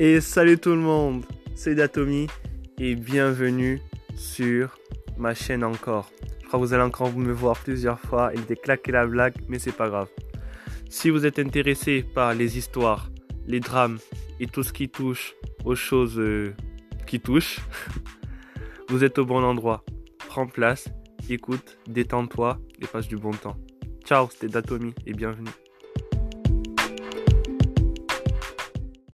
Et salut tout le monde, c'est Datomi et bienvenue sur ma chaîne encore. Je crois que vous allez encore me voir plusieurs fois et déclaquer la blague, mais c'est pas grave. Si vous êtes intéressé par les histoires, les drames et tout ce qui touche aux choses euh, qui touchent, vous êtes au bon endroit. Prends place, écoute, détends-toi et passe du bon temps. Ciao, c'était Datomi et bienvenue.